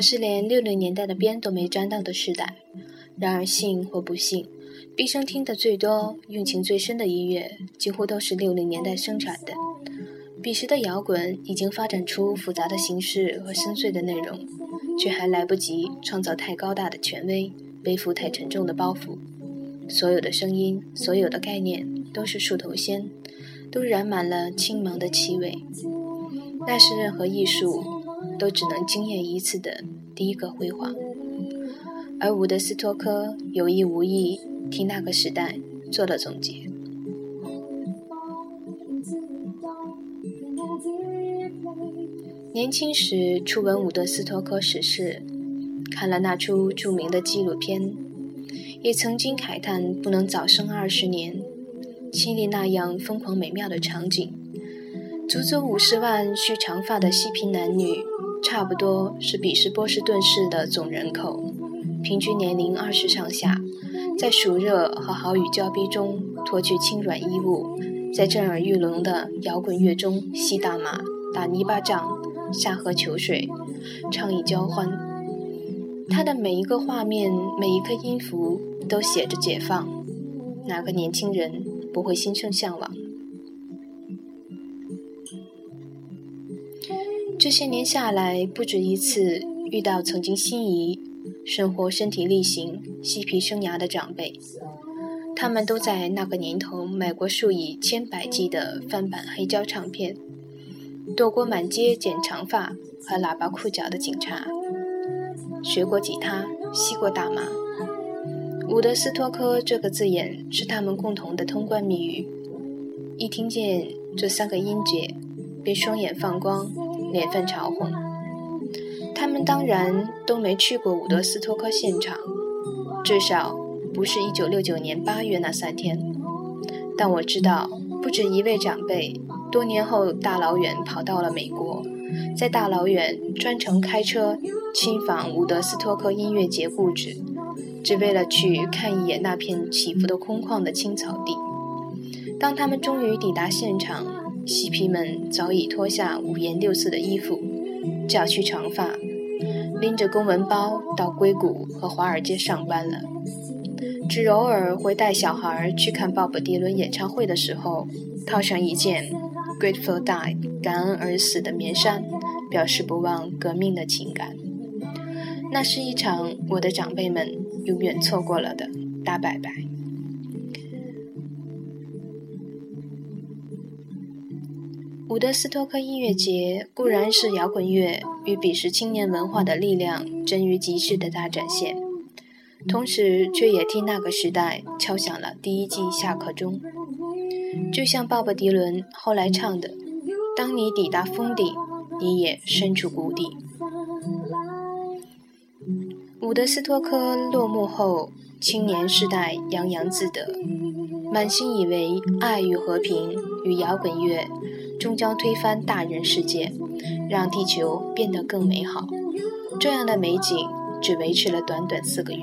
我是连六零年代的边都没沾到的时代。然而幸或不幸，毕生听的最多、用情最深的音乐，几乎都是六零年代生产的。彼时的摇滚已经发展出复杂的形式和深邃的内容，却还来不及创造太高大的权威，背负太沉重的包袱。所有的声音，所有的概念，都是树头仙，都染满了青芒的气味。那是任何艺术都只能惊艳一次的第一个辉煌。而伍德斯托克有意无意替那个时代做了总结。年轻时初闻伍德斯托克史事，看了那出著名的纪录片，也曾经慨叹不能早生二十年，亲历那样疯狂美妙的场景。足足五十万蓄长发的嬉皮男女，差不多是彼时波士顿市的总人口，平均年龄二十上下，在暑热和豪雨交逼中脱去轻软衣物，在震耳欲聋的摇滚乐中吸大麻、打泥巴仗。下河求水，畅意交欢。他的每一个画面，每一个音符，都写着解放。哪个年轻人不会心生向往？这些年下来，不止一次遇到曾经心仪、生活身体力行、嬉皮生涯的长辈，他们都在那个年头买过数以千百计的翻版黑胶唱片。躲过满街剪长发和喇叭裤脚的警察，学过吉他，吸过大麻。伍德斯托克这个字眼是他们共同的通关密语。一听见这三个音节，便双眼放光，脸泛潮红。他们当然都没去过伍德斯托克现场，至少不是一九六九年八月那三天。但我知道，不止一位长辈。多年后，大老远跑到了美国，在大老远专程开车亲访伍德斯托克音乐节故址，只为了去看一眼那片起伏的空旷的青草地。当他们终于抵达现场，嬉皮们早已脱下五颜六色的衣服，绞去长发，拎着公文包到硅谷和华尔街上班了。只偶尔会带小孩去看鲍勃迪伦演唱会的时候，套上一件。Grateful die，感恩而死的棉衫，表示不忘革命的情感。那是一场我的长辈们永远错过了的大拜拜。伍德斯托克音乐节固然是摇滚乐与彼时青年文化的力量臻于极致的大展现，同时却也替那个时代敲响了第一季下课钟。就像鲍勃迪伦后来唱的：“当你抵达峰顶，你也身处谷底。”伍德斯托克落幕后，青年世代洋洋自得，满心以为爱与和平与摇滚乐终将推翻大人世界，让地球变得更美好。这样的美景只维持了短短四个月。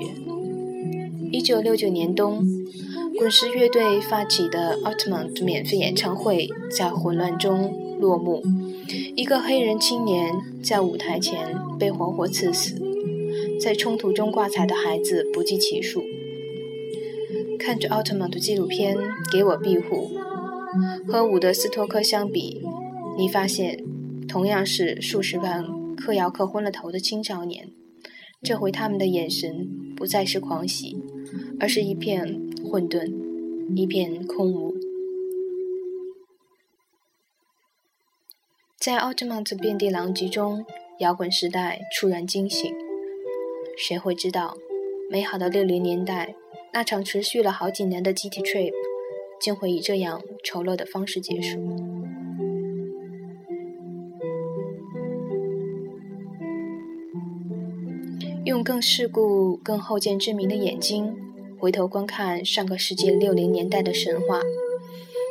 一九六九年冬。滚石乐队发起的奥特曼免费演唱会在混乱中落幕。一个黑人青年在舞台前被活活刺死，在冲突中挂彩的孩子不计其数。看着奥特曼的纪录片给我庇护，和伍德斯托克相比，你发现同样是数十万嗑药嗑昏了头的青少年，这回他们的眼神不再是狂喜，而是一片。混沌，一片空无。在奥特曼的遍地狼藉中，摇滚时代突然惊醒。谁会知道，美好的六零年代，那场持续了好几年的集体 trip，竟会以这样丑陋的方式结束？用更世故、更后见之明的眼睛。回头观看上个世纪六零年代的神话，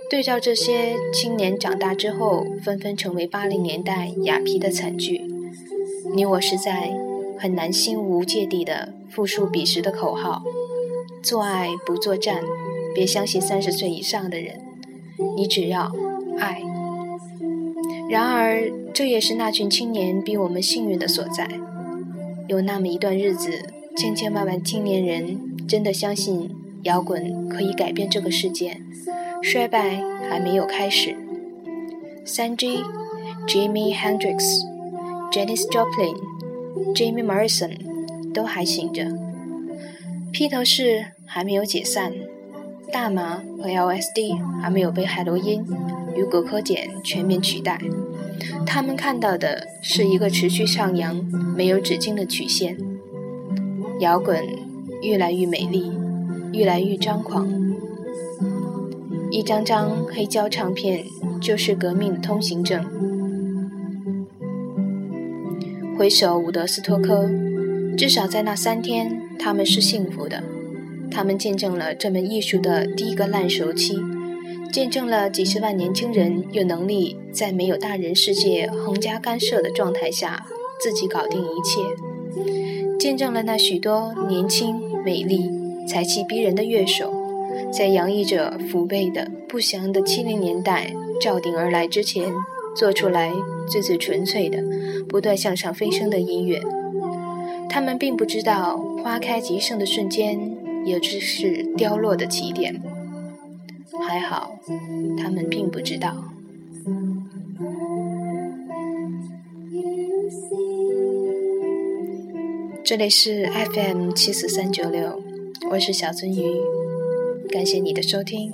对照这些青年长大之后纷纷成为八零年代雅皮的惨剧，你我实在很难心无芥蒂地复述彼时的口号：做爱不作战，别相信三十岁以上的人，你只要爱。然而，这也是那群青年比我们幸运的所在。有那么一段日子，千千万万青年人真的相信摇滚可以改变这个世界。衰败还没有开始。三 G、Jimmy Hendrix、Janis Joplin、Jimmy Morrison 都还醒着。披头士还没有解散。大麻和 LSD 还没有被海洛因与葛科碱全面取代。他们看到的是一个持续上扬、没有止境的曲线。摇滚越来越美丽，越来越张狂。一张张黑胶唱片就是革命的通行证。回首伍德斯托克，至少在那三天，他们是幸福的。他们见证了这门艺术的第一个烂熟期，见证了几十万年轻人有能力在没有大人世界横加干涉的状态下自己搞定一切，见证了那许多年轻、美丽、才气逼人的乐手，在洋溢着父辈的不祥的七零年代照顶而来之前，做出来最最纯粹的、不断向上飞升的音乐。他们并不知道花开极盛的瞬间。也只是凋落的起点。还好，他们并不知道。这里是 FM 七四三九六，我是小鳟鱼，感谢你的收听。